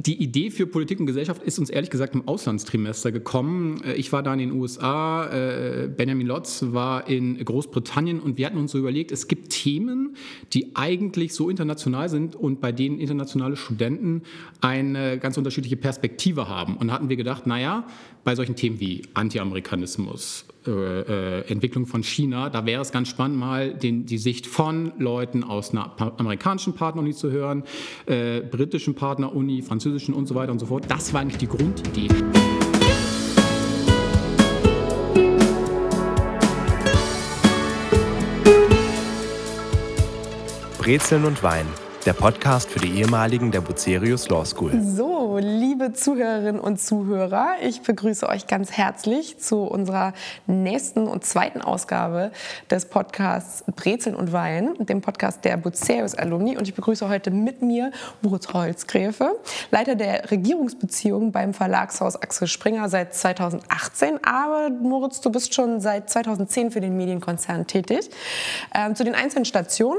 die Idee für Politik und Gesellschaft ist uns ehrlich gesagt im Auslandstrimester gekommen. Äh, ich war da in den USA, äh, Benjamin Lotz war in Großbritannien und wir hatten uns so überlegt, es gibt Themen, die eigentlich so international sind und bei denen internationale Studenten eine ganz unterschiedliche Perspektive haben. Und da hatten wir gedacht, naja, bei solchen Themen wie Anti-Amerikanismus, äh, äh, Entwicklung von China, da wäre es ganz spannend, mal den, die Sicht von Leuten aus einer amerikanischen Partneruni zu hören, äh, britischen Partneruni, französischen und so weiter und so fort. Das war eigentlich die Grundidee. Brezeln und Wein der Podcast für die ehemaligen der Bucerius Law School. So, liebe Zuhörerinnen und Zuhörer, ich begrüße euch ganz herzlich zu unserer nächsten und zweiten Ausgabe des Podcasts Brezeln und Wein, dem Podcast der Bucerius Alumni. Und ich begrüße heute mit mir Moritz Holzgräfe, Leiter der Regierungsbeziehungen beim Verlagshaus Axel Springer seit 2018. Aber Moritz, du bist schon seit 2010 für den Medienkonzern tätig. Ähm, zu den einzelnen Stationen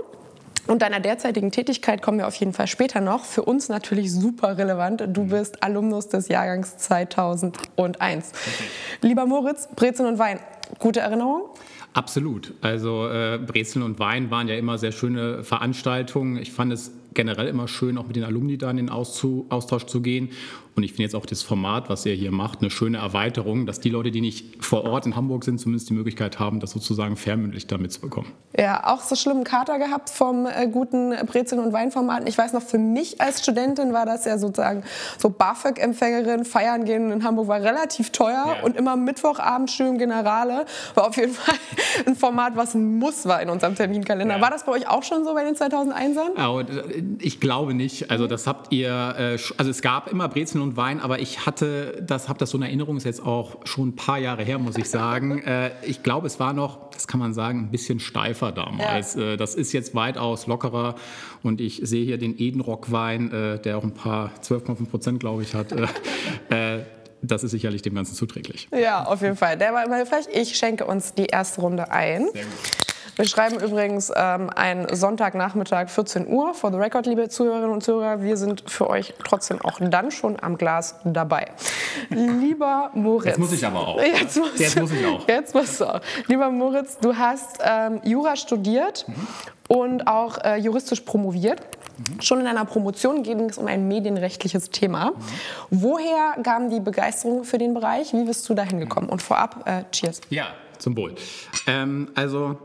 und deiner derzeitigen Tätigkeit kommen wir auf jeden Fall später noch. Für uns natürlich super relevant. Du mhm. bist Alumnus des Jahrgangs 2001. Lieber Moritz, Brezeln und Wein, gute Erinnerung? Absolut. Also äh, Brezeln und Wein waren ja immer sehr schöne Veranstaltungen. Ich fand es generell immer schön, auch mit den Alumni da in den Austausch zu gehen. Und ich finde jetzt auch das Format, was ihr hier macht, eine schöne Erweiterung, dass die Leute, die nicht vor Ort in Hamburg sind, zumindest die Möglichkeit haben, das sozusagen fernmündlich da mitzubekommen. Ja, auch so schlimmen Kater gehabt vom äh, guten Brezeln- und Weinformat. Ich weiß noch, für mich als Studentin war das ja sozusagen so BAföG-Empfängerin, feiern gehen in Hamburg war relativ teuer ja. und immer Mittwochabend schön Generale war auf jeden Fall ein Format, was ein Muss war in unserem Terminkalender. Ja. War das bei euch auch schon so bei den 2001ern? Oh, ich glaube nicht. Also das habt ihr, äh, also es gab immer Brezeln und Wein, aber ich hatte, das habe das so in Erinnerung, ist jetzt auch schon ein paar Jahre her, muss ich sagen. äh, ich glaube, es war noch, das kann man sagen, ein bisschen steifer damals. Ja. Äh, das ist jetzt weitaus lockerer und ich sehe hier den Edenrock-Wein, der auch ein paar 12,5 Prozent, glaube ich, hat. Das ist sicherlich dem Ganzen zuträglich. Ja, auf jeden Fall. Der war immer hilfreich. Ich schenke uns die erste Runde ein. Sehr gut. Wir schreiben übrigens ähm, einen Sonntagnachmittag 14 Uhr. For the record, liebe Zuhörerinnen und Zuhörer, wir sind für euch trotzdem auch dann schon am Glas dabei. Lieber Moritz. Jetzt muss ich aber auch. Jetzt muss, jetzt muss ich auch. Jetzt musst du auch. Lieber Moritz, du hast ähm, Jura studiert mhm. und auch äh, juristisch promoviert. Mhm. Schon in deiner Promotion ging es um ein medienrechtliches Thema. Mhm. Woher kam die Begeisterung für den Bereich? Wie bist du da hingekommen? Und vorab, äh, cheers. Ja, zum Wohl. Ähm, also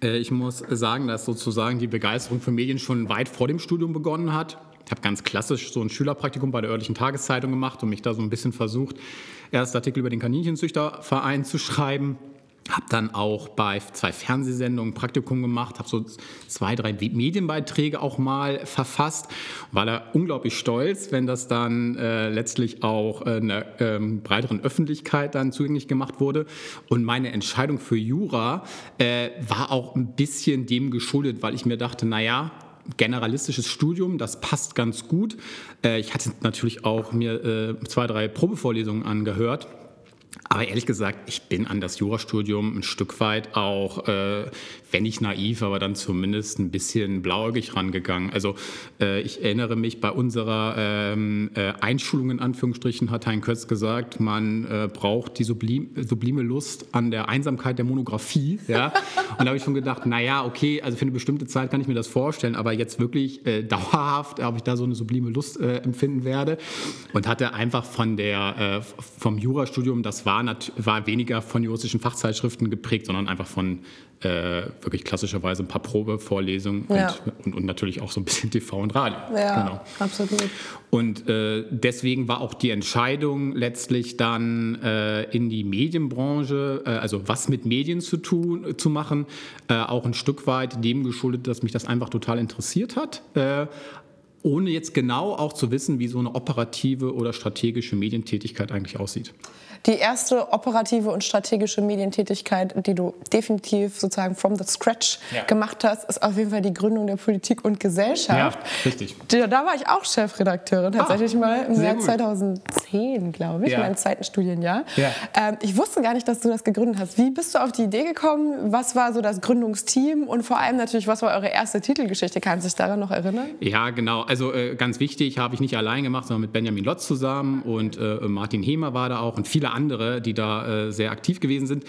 ich muss sagen, dass sozusagen die Begeisterung für Medien schon weit vor dem Studium begonnen hat. Ich habe ganz klassisch so ein Schülerpraktikum bei der örtlichen Tageszeitung gemacht und mich da so ein bisschen versucht, erst Artikel über den Kaninchenzüchterverein zu schreiben habe dann auch bei zwei Fernsehsendungen Praktikum gemacht, habe so zwei, drei Medienbeiträge auch mal verfasst. War da unglaublich stolz, wenn das dann äh, letztlich auch äh, einer ähm, breiteren Öffentlichkeit dann zugänglich gemacht wurde. Und meine Entscheidung für Jura äh, war auch ein bisschen dem geschuldet, weil ich mir dachte, naja, generalistisches Studium, das passt ganz gut. Äh, ich hatte natürlich auch mir äh, zwei, drei Probevorlesungen angehört aber ehrlich gesagt, ich bin an das Jurastudium ein Stück weit auch, äh, wenn nicht naiv, aber dann zumindest ein bisschen blauäugig rangegangen. Also äh, ich erinnere mich, bei unserer ähm, äh, Einschulung in Anführungsstrichen hat Hein Kötz gesagt, man äh, braucht die sublim, sublime Lust an der Einsamkeit der Monographie. Ja? Und da habe ich schon gedacht, naja, okay, also für eine bestimmte Zeit kann ich mir das vorstellen, aber jetzt wirklich äh, dauerhaft, ob ich da so eine sublime Lust äh, empfinden werde. Und hatte einfach von der, vom Jurastudium, das war war, war weniger von juristischen Fachzeitschriften geprägt, sondern einfach von äh, wirklich klassischerweise ein paar Probevorlesungen ja. und, und, und, natürlich auch so ein bisschen TV und Radio. Ja, genau. absolut. Und äh, deswegen war auch die Entscheidung letztlich dann äh, in die Medienbranche, äh, also was mit Medien zu tun, zu machen, äh, auch ein Stück weit dem geschuldet, dass mich das einfach total interessiert hat äh, ohne jetzt genau auch zu wissen, wie so eine operative oder strategische Medientätigkeit eigentlich aussieht die erste operative und strategische Medientätigkeit, die du definitiv sozusagen from the scratch ja. gemacht hast, ist auf jeden Fall die Gründung der Politik und Gesellschaft. Ja, richtig. Da, war ich auch Chefredakteurin tatsächlich ah, mal im Jahr 2010, glaube ich, ja. meinem zweiten Studienjahr. Ja. Ähm, ich wusste gar nicht, dass du das gegründet hast. Wie bist du auf die Idee gekommen? Was war so das Gründungsteam und vor allem natürlich, was war eure erste Titelgeschichte? Kannst du dich daran noch erinnern? Ja, genau. also äh, ganz wichtig, habe ich nicht allein gemacht, sondern mit Benjamin Lotz zusammen und äh, Martin Hemer war da auch und viele andere, die da äh, sehr aktiv gewesen sind.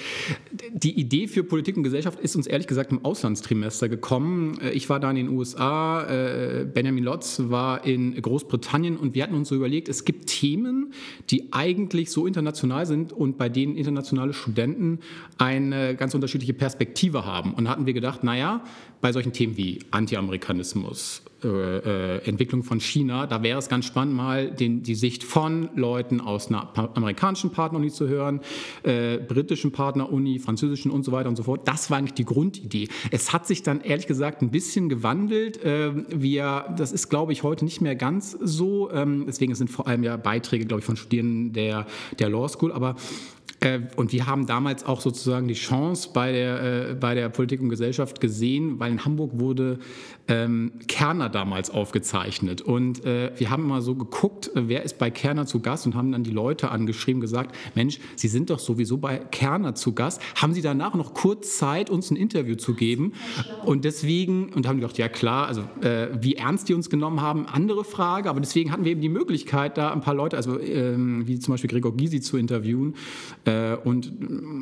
Die Idee für Politik und Gesellschaft ist uns ehrlich gesagt im Auslandstrimester gekommen. Äh, ich war da in den USA, äh, Benjamin Lotz war in Großbritannien und wir hatten uns so überlegt, es gibt Themen, die eigentlich so international sind und bei denen internationale Studenten eine ganz unterschiedliche Perspektive haben. Und da hatten wir gedacht, naja, bei solchen Themen wie Anti-Amerikanismus, äh, äh, Entwicklung von China, da wäre es ganz spannend, mal den, die Sicht von Leuten aus einer amerikanischen Partneruni zu hören, äh, britischen Partneruni, französischen und so weiter und so fort. Das war eigentlich die Grundidee. Es hat sich dann ehrlich gesagt ein bisschen gewandelt. Äh, wir, das ist, glaube ich, heute nicht mehr ganz so. Ähm, deswegen sind vor allem ja Beiträge, glaube ich, von Studierenden der, der Law School. Aber und wir haben damals auch sozusagen die Chance bei der, äh, bei der Politik und Gesellschaft gesehen, weil in Hamburg wurde ähm, Kerner damals aufgezeichnet. Und äh, wir haben mal so geguckt, äh, wer ist bei Kerner zu Gast und haben dann die Leute angeschrieben, gesagt, Mensch, Sie sind doch sowieso bei Kerner zu Gast. Haben Sie danach noch kurz Zeit, uns ein Interview zu geben? Und deswegen, und haben gedacht, ja klar, also äh, wie ernst die uns genommen haben, andere Frage, aber deswegen hatten wir eben die Möglichkeit, da ein paar Leute, also ähm, wie zum Beispiel Gregor Gysi zu interviewen äh, und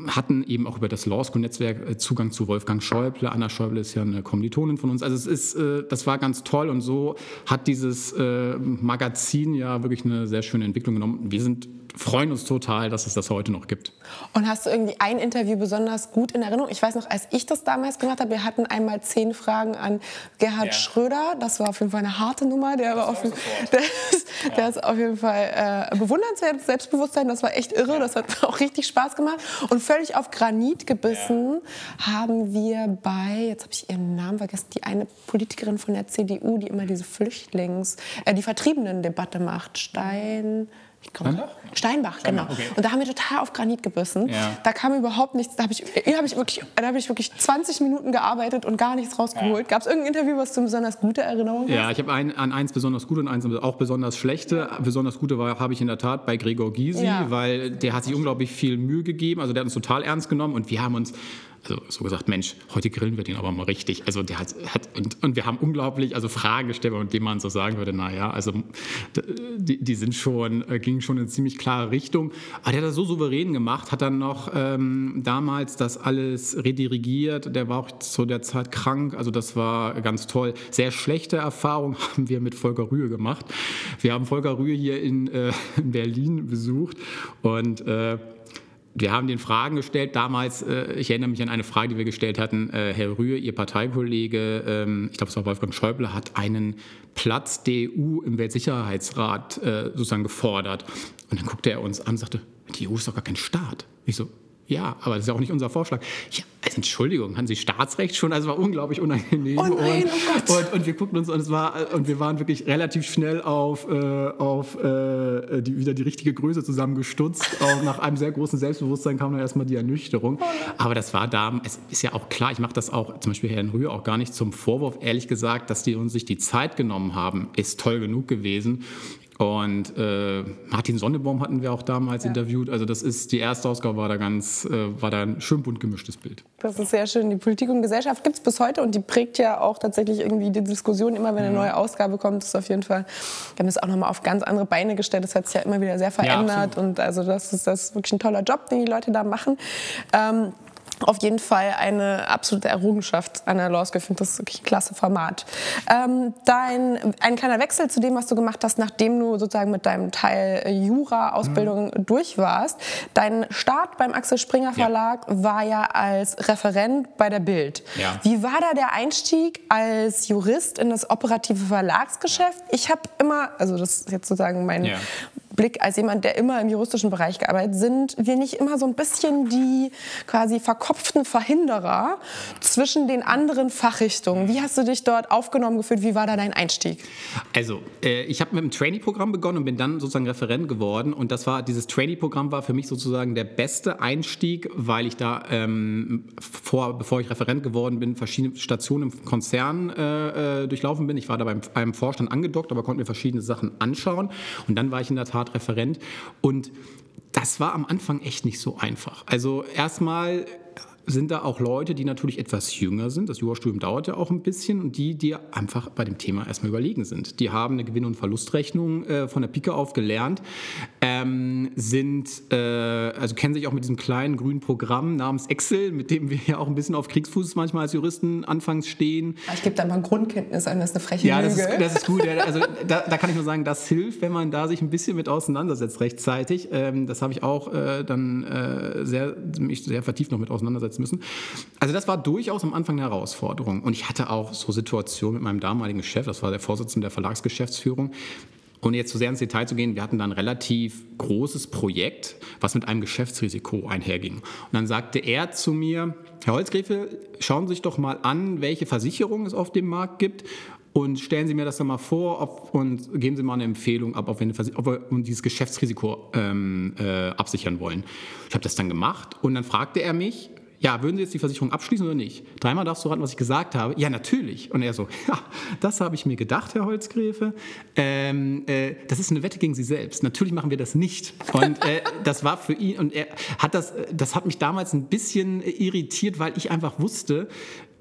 hatten eben auch über das Law School Netzwerk äh, Zugang zu Wolfgang Schäuble. Anna Schäuble ist ja eine Kommilitonin von uns. Also es ist äh, das war ganz toll und so hat dieses äh, Magazin ja wirklich eine sehr schöne Entwicklung genommen. Wir sind freuen uns total, dass es das heute noch gibt. Und hast du irgendwie ein Interview besonders gut in Erinnerung? Ich weiß noch, als ich das damals gemacht habe, wir hatten einmal zehn Fragen an Gerhard ja. Schröder. Das war auf jeden Fall eine harte Nummer. Der, war auf, der, ist, ja. der ist auf jeden Fall äh, bewundernswertes Selbstbewusstsein. Das war echt irre. Das hat auch richtig Spaß gemacht. Und völlig auf Granit gebissen ja. haben wir bei, jetzt habe ich ihren Namen vergessen, die eine Politikerin von der CDU, die immer diese Flüchtlings-, äh, die Vertriebenen-Debatte macht. Stein. Ich Steinbach? Steinbach, Steinbach genau. Okay. Und da haben wir total auf Granit gebissen. Ja. Da kam überhaupt nichts. Da habe ich, hab ich, wirklich, hab ich wirklich 20 Minuten gearbeitet und gar nichts rausgeholt. Ja. Gab es irgendein Interview, was du besonders gute Erinnerungen hast? Ja, ich habe ein, an eins besonders gute und eins auch besonders schlechte. Besonders gute habe ich in der Tat bei Gregor Gysi, ja. weil der hat sich unglaublich viel Mühe gegeben. Also der hat uns total ernst genommen und wir haben uns so gesagt, Mensch, heute grillen wir den aber mal richtig. Also der hat, hat und, und, wir haben unglaublich also Fragen gestellt, und dem man so sagen würde, naja, also die, die sind schon, äh, gingen schon in eine ziemlich klare Richtung. Aber der hat das so souverän gemacht, hat dann noch ähm, damals das alles redirigiert. Der war auch zu der Zeit krank, also das war ganz toll. Sehr schlechte Erfahrung haben wir mit Volker Rühe gemacht. Wir haben Volker Rühe hier in, äh, in Berlin besucht und äh, wir haben den Fragen gestellt. Damals, äh, ich erinnere mich an eine Frage, die wir gestellt hatten. Äh, Herr Rühr, Ihr Parteikollege, ähm, ich glaube, es war Wolfgang Schäuble, hat einen Platz der EU im Weltsicherheitsrat äh, sozusagen gefordert. Und dann guckte er uns an und sagte, die EU ist doch gar kein Staat. Ich so, ja, aber das ist ja auch nicht unser Vorschlag. Ja, also Entschuldigung, haben Sie Staatsrecht schon? Also war unglaublich unangenehm. Oh nein, und, oh und, und, wir guckten uns und es war und wir waren wirklich relativ schnell auf, äh, auf äh, die, wieder die richtige Größe zusammengestutzt. auch nach einem sehr großen Selbstbewusstsein kam dann erstmal die Ernüchterung. Oh aber das war da, es ist ja auch klar, ich mache das auch zum Beispiel Herrn Rühr auch gar nicht zum Vorwurf, ehrlich gesagt, dass die uns sich die Zeit genommen haben, ist toll genug gewesen. Und äh, Martin Sonnebaum hatten wir auch damals ja. interviewt. Also das ist die erste Ausgabe war da ganz äh, war da ein schön bunt gemischtes Bild. Das ist sehr schön. Die Politik und Gesellschaft gibt es bis heute und die prägt ja auch tatsächlich irgendwie die Diskussion immer, wenn eine neue Ausgabe kommt. Das ist auf jeden Fall. Wir haben das auch nochmal auf ganz andere Beine gestellt. Das hat sich ja immer wieder sehr verändert ja, und also das ist das ist wirklich ein toller Job, den die Leute da machen. Ähm, auf jeden Fall eine absolute Errungenschaft an der Law School. Ich finde das wirklich ein klasse Format. Ähm, dein, ein kleiner Wechsel zu dem, was du gemacht hast, nachdem du sozusagen mit deinem Teil Jura-Ausbildung mhm. durch warst. Dein Start beim Axel Springer Verlag ja. war ja als Referent bei der Bild. Ja. Wie war da der Einstieg als Jurist in das operative Verlagsgeschäft? Ich habe immer, also das ist jetzt sozusagen mein, ja. Blick als jemand, der immer im juristischen Bereich gearbeitet, sind wir nicht immer so ein bisschen die quasi verkopften Verhinderer zwischen den anderen Fachrichtungen. Wie hast du dich dort aufgenommen gefühlt? Wie war da dein Einstieg? Also, äh, ich habe mit dem Trainee-Programm begonnen und bin dann sozusagen Referent geworden. Und das war, dieses Trainee-Programm war für mich sozusagen der beste Einstieg, weil ich da ähm, vor, bevor ich Referent geworden bin, verschiedene Stationen im Konzern äh, äh durchlaufen bin. Ich war da beim einem Vorstand angedockt, aber konnte mir verschiedene Sachen anschauen. Und dann war ich in der Tat Referent. Und das war am Anfang echt nicht so einfach. Also erstmal sind da auch Leute, die natürlich etwas jünger sind. Das Jurastudium dauert ja auch ein bisschen und die, die einfach bei dem Thema erstmal überlegen sind. Die haben eine Gewinn- und Verlustrechnung äh, von der Pike auf gelernt, ähm, sind, äh, also kennen sich auch mit diesem kleinen grünen Programm namens Excel, mit dem wir ja auch ein bisschen auf Kriegsfuß manchmal als Juristen anfangs stehen. Ich gebe da mal Grundkenntnis an, das ist eine freche Ja, das ist, das ist gut. Also da, da kann ich nur sagen, das hilft, wenn man da sich ein bisschen mit auseinandersetzt rechtzeitig. Ähm, das habe ich auch äh, dann äh, sehr, mich sehr vertieft noch mit auseinandersetzen müssen. Also das war durchaus am Anfang eine Herausforderung. Und ich hatte auch so Situationen mit meinem damaligen Chef, das war der Vorsitzende der Verlagsgeschäftsführung, ohne jetzt zu sehr ins Detail zu gehen, wir hatten dann ein relativ großes Projekt, was mit einem Geschäftsrisiko einherging. Und dann sagte er zu mir, Herr Holzgräfe, schauen Sie sich doch mal an, welche Versicherungen es auf dem Markt gibt und stellen Sie mir das dann mal vor ob, und geben Sie mal eine Empfehlung ab, ob wir, ob wir dieses Geschäftsrisiko ähm, äh, absichern wollen. Ich habe das dann gemacht und dann fragte er mich, ja, würden Sie jetzt die Versicherung abschließen oder nicht? Dreimal darfst du raten, was ich gesagt habe. Ja, natürlich. Und er so, ja, das habe ich mir gedacht, Herr Holzgräfe. Ähm, äh, das ist eine Wette gegen Sie selbst. Natürlich machen wir das nicht. Und äh, das war für ihn, und er hat das, das hat mich damals ein bisschen irritiert, weil ich einfach wusste,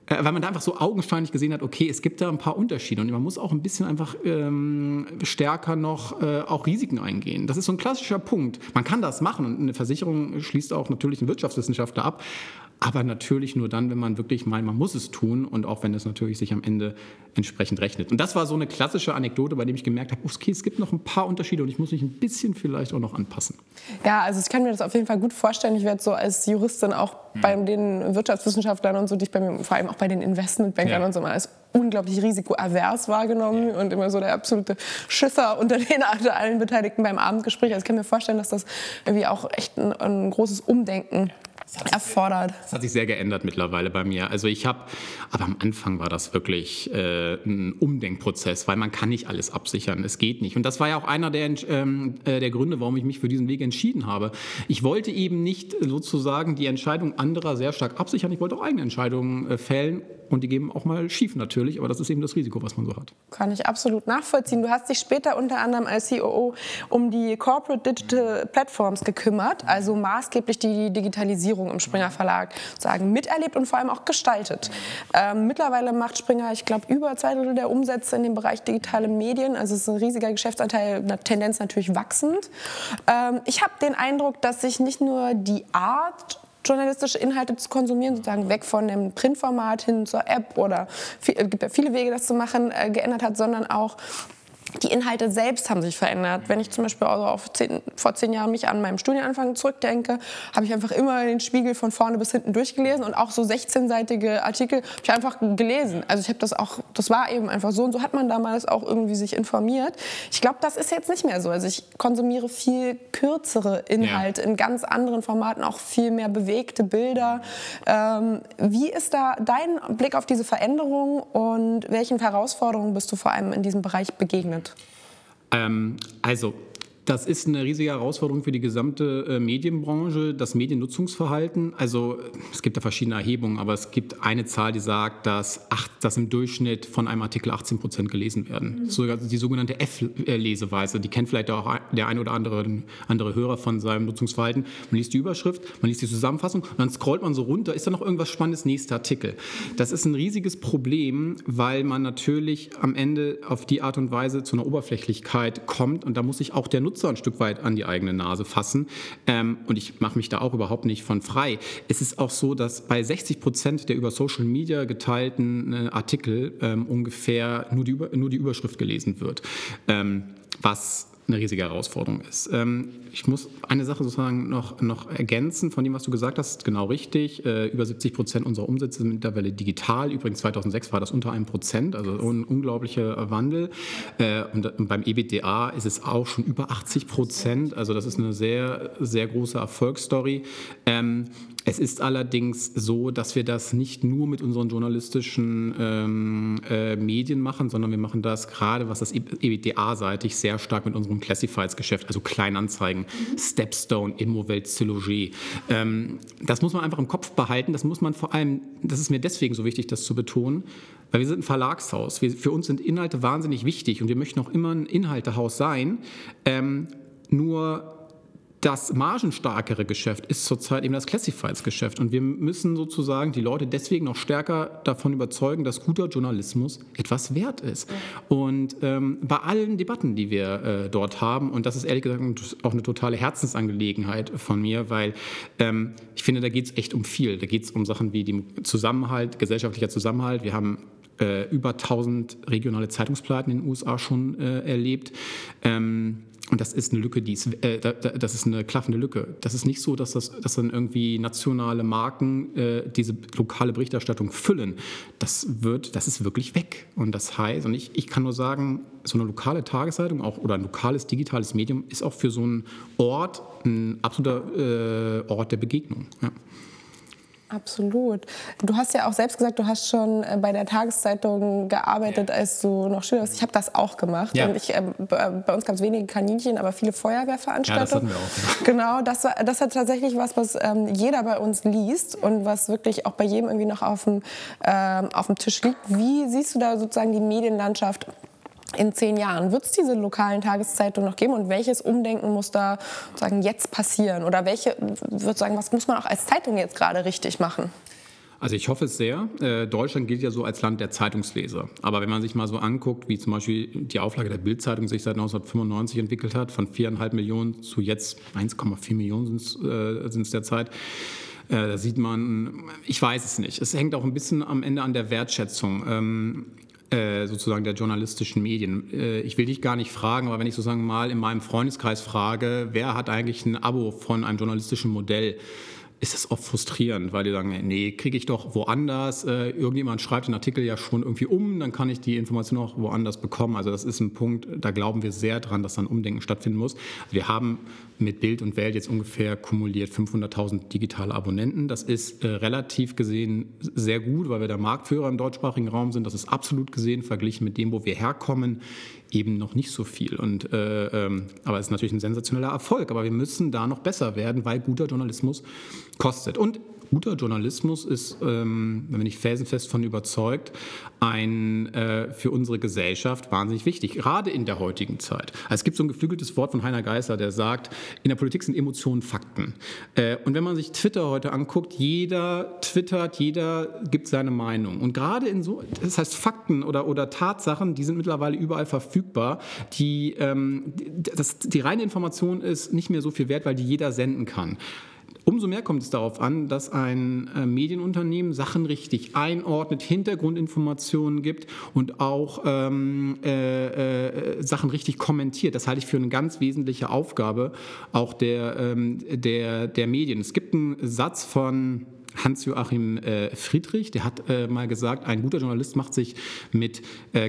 äh, weil man da einfach so augenscheinlich gesehen hat, okay, es gibt da ein paar Unterschiede und man muss auch ein bisschen einfach ähm, stärker noch äh, auch Risiken eingehen. Das ist so ein klassischer Punkt. Man kann das machen und eine Versicherung schließt auch natürlich einen Wirtschaftswissenschaftler ab, aber natürlich nur dann, wenn man wirklich meint, man muss es tun und auch wenn es natürlich sich am Ende entsprechend rechnet. Und das war so eine klassische Anekdote, bei dem ich gemerkt habe, okay, es gibt noch ein paar Unterschiede und ich muss mich ein bisschen vielleicht auch noch anpassen. Ja, also ich kann mir das auf jeden Fall gut vorstellen. Ich werde so als Juristin auch bei den Wirtschaftswissenschaftlern und so, die ich bei mir, vor allem auch bei den Investmentbankern Ja. und so mal als unglaublich risikoavers wahrgenommen und immer so der absolute Schisser unter den unter allen Beteiligten beim Abendgespräch. Also ich kann mir vorstellen, dass das irgendwie auch echt ein, ein großes Umdenken erfordert. Das hat sich sehr geändert mittlerweile bei mir. Also ich habe, aber am Anfang war das wirklich äh, ein Umdenkprozess, weil man kann nicht alles absichern. Es geht nicht. Und das war ja auch einer der, ähm, äh, der Gründe, warum ich mich für diesen Weg entschieden habe. Ich wollte eben nicht sozusagen die Entscheidung anderer sehr stark absichern. Ich wollte auch eigene Entscheidungen äh, fällen. Und die geben auch mal schief natürlich, aber das ist eben das Risiko, was man so hat. Kann ich absolut nachvollziehen. Du hast dich später unter anderem als COO um die Corporate Digital Platforms gekümmert, also maßgeblich die Digitalisierung im Springer Verlag sozusagen miterlebt und vor allem auch gestaltet. Ähm, mittlerweile macht Springer, ich glaube, über zwei Drittel der Umsätze in dem Bereich digitale Medien. Also es ist ein riesiger Geschäftsanteil, eine Tendenz natürlich wachsend. Ähm, ich habe den Eindruck, dass sich nicht nur die Art journalistische Inhalte zu konsumieren, sozusagen weg von dem Printformat hin zur App oder es gibt ja viele Wege, das zu machen, äh, geändert hat, sondern auch die Inhalte selbst haben sich verändert. Wenn ich zum Beispiel also zehn, vor zehn Jahren mich an meinem Studienanfang zurückdenke, habe ich einfach immer den Spiegel von vorne bis hinten durchgelesen und auch so 16-seitige Artikel habe ich einfach gelesen. Also ich habe das auch, das war eben einfach so und so hat man damals auch irgendwie sich informiert. Ich glaube, das ist jetzt nicht mehr so. Also ich konsumiere viel kürzere Inhalte in ganz anderen Formaten, auch viel mehr bewegte Bilder. Ähm, wie ist da dein Blick auf diese Veränderung und welchen Herausforderungen bist du vor allem in diesem Bereich begegnet? Ähm, also, das ist eine riesige Herausforderung für die gesamte äh, Medienbranche, das Mediennutzungsverhalten. Also es gibt da verschiedene Erhebungen, aber es gibt eine Zahl, die sagt, dass, acht, dass im Durchschnitt von einem Artikel 18 Prozent gelesen werden. Sogar die sogenannte F-Leseweise, die kennt vielleicht auch der ein oder andere, andere Hörer von seinem Nutzungsverhalten. Man liest die Überschrift, man liest die Zusammenfassung und dann scrollt man so runter, ist da noch irgendwas Spannendes, nächster Artikel. Das ist ein riesiges Problem, weil man natürlich am Ende auf die Art und Weise zu einer Oberflächlichkeit kommt und da muss sich auch der Nutzer ein Stück weit an die eigene Nase fassen. Ähm, und ich mache mich da auch überhaupt nicht von frei. Es ist auch so, dass bei 60 Prozent der über Social Media geteilten äh, Artikel ähm, ungefähr nur die, nur die Überschrift gelesen wird. Ähm, was eine riesige Herausforderung ist. Ähm, ich muss eine Sache sozusagen noch, noch ergänzen von dem, was du gesagt hast. Genau richtig. Äh, über 70 Prozent unserer Umsätze sind mittlerweile digital. Übrigens 2006 war das unter einem Prozent, also ein unglaublicher Wandel. Äh, und, beim EBITDA ist es auch schon über 80 Prozent. Also das ist eine sehr, sehr große Erfolgsstory. Es ist allerdings so, dass wir das nicht nur mit unseren journalistischen ähm, äh, Medien machen, sondern wir machen das gerade, was das EBITDA-seitig sehr stark mit unserem Classifieds-Geschäft, also Kleinanzeigen, Stepstone, Immowelt, Zilloger. Ähm, das muss man einfach im Kopf behalten. Das muss man vor allem, das ist mir deswegen so wichtig, das zu betonen, weil wir sind ein Verlagshaus. Wir, für uns sind Inhalte wahnsinnig wichtig und wir möchten auch immer ein Inhaltehaus sein. Ähm, nur das margenstarkere Geschäft ist zurzeit eben das Classifieds-Geschäft. Und wir müssen sozusagen die Leute deswegen noch stärker davon überzeugen, dass guter Journalismus etwas wert ist. Und ähm, bei allen Debatten, die wir äh, dort haben, und das ist ehrlich gesagt auch eine totale Herzensangelegenheit von mir, weil ähm, ich finde, da geht es echt um viel. Da geht es um Sachen wie den Zusammenhalt, gesellschaftlicher Zusammenhalt. Wir haben äh, über 1000 regionale Zeitungspleiten in den USA schon äh, erlebt. Ähm, und das ist eine Lücke, die ist, äh, das ist eine klaffende Lücke. Das ist nicht so, dass, das, dass dann irgendwie nationale Marken äh, diese lokale Berichterstattung füllen. Das wird, das ist wirklich weg. Und das heißt, und ich, ich kann nur sagen, so eine lokale Tageszeitung auch oder ein lokales digitales Medium ist auch für so einen Ort ein absoluter äh, Ort der Begegnung. Ja. Absolut. Du hast ja auch selbst gesagt, du hast schon äh, bei der Tageszeitung gearbeitet, ja. als du noch Schüler warst. Ich habe das auch gemacht. Ja. Und ich, äh, bei uns gab es wenige Kaninchen, aber viele Feuerwehrveranstaltungen. Ja, das hatten wir auch. Genau, das, war, das hat tatsächlich was, was ähm, jeder bei uns liest und was wirklich auch bei jedem irgendwie noch auf dem, ähm, auf dem Tisch liegt. Wie siehst du da sozusagen die Medienlandschaft in zehn Jahren? Wird es diese lokalen Tageszeitungen noch geben und welches Umdenken muss da sagen, jetzt passieren? Oder welche, würde sagen, was muss man auch als Zeitung jetzt gerade richtig machen? Also ich hoffe es sehr. Äh, Deutschland gilt ja so als Land der Zeitungsleser. Aber wenn man sich mal so anguckt, wie zum Beispiel die Auflage der Bildzeitung sich seit 1995 entwickelt hat, von viereinhalb Millionen zu jetzt 1,4 Millionen sind es äh, derzeit, äh, da sieht man, ich weiß es nicht. Es hängt auch ein bisschen am Ende an der Wertschätzung. Äh, sozusagen der journalistischen Medien. Äh, ich will dich gar nicht fragen, aber wenn ich sozusagen mal in meinem Freundeskreis frage, wer hat eigentlich ein Abo von einem journalistischen Modell, ist das oft frustrierend, weil die sagen, nee, kriege ich doch woanders. Äh, irgendjemand schreibt den Artikel ja schon irgendwie um, dann kann ich die Information auch woanders bekommen. Also das ist ein Punkt, da glauben wir sehr dran, dass dann Umdenken stattfinden muss. Also wir haben mit Bild und Welt jetzt ungefähr kumuliert 500.000 digitale Abonnenten. Das ist äh, relativ gesehen sehr gut, weil wir der Marktführer im deutschsprachigen Raum sind. Das ist absolut gesehen verglichen mit dem, wo wir herkommen eben noch nicht so viel. Und, äh, ähm, aber es ist natürlich ein sensationeller Erfolg. Aber wir müssen da noch besser werden, weil guter Journalismus kostet. Und guter Journalismus ist, ähm, da bin ich felsenfest von überzeugt, ein, äh, für unsere Gesellschaft wahnsinnig wichtig, gerade in der heutigen Zeit. Also es gibt so ein geflügeltes Wort von Heiner Geißler, der sagt, in der Politik sind Emotionen Fakten. Äh, und wenn man sich Twitter heute anguckt, jeder twittert, jeder gibt seine Meinung. Und gerade in so, das heißt Fakten oder, oder Tatsachen, die sind mittlerweile überall verfügbar. Die, ähm, das, die reine Information ist nicht mehr so viel wert, weil die jeder senden kann. Umso mehr kommt es darauf an, dass ein äh, Medienunternehmen Sachen richtig einordnet, Hintergrundinformationen gibt und auch ähm, äh, äh, Sachen richtig kommentiert. Das halte ich für eine ganz wesentliche Aufgabe auch der, ähm, der, der Medien. Es gibt einen Satz von Hans-Joachim äh, Friedrich, der hat äh, mal gesagt, ein guter Journalist macht sich mit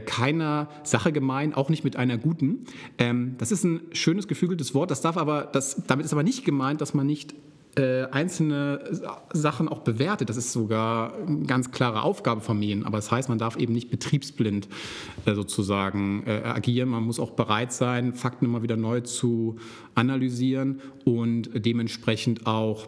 keiner Sache gemein, auch nicht mit einer guten. Ähm, das ist ein schönes, geflügeltes Wort. Das darf aber, das, damit ist aber nicht gemeint, dass man nicht äh, einzelne Sachen auch bewertet. Das ist sogar eine ganz klare Aufgabe von Medien. Aber das heißt, man darf eben nicht betriebsblind äh, sozusagen äh, agieren. Man muss auch bereit sein, Fakten immer wieder neu zu analysieren und dementsprechend auch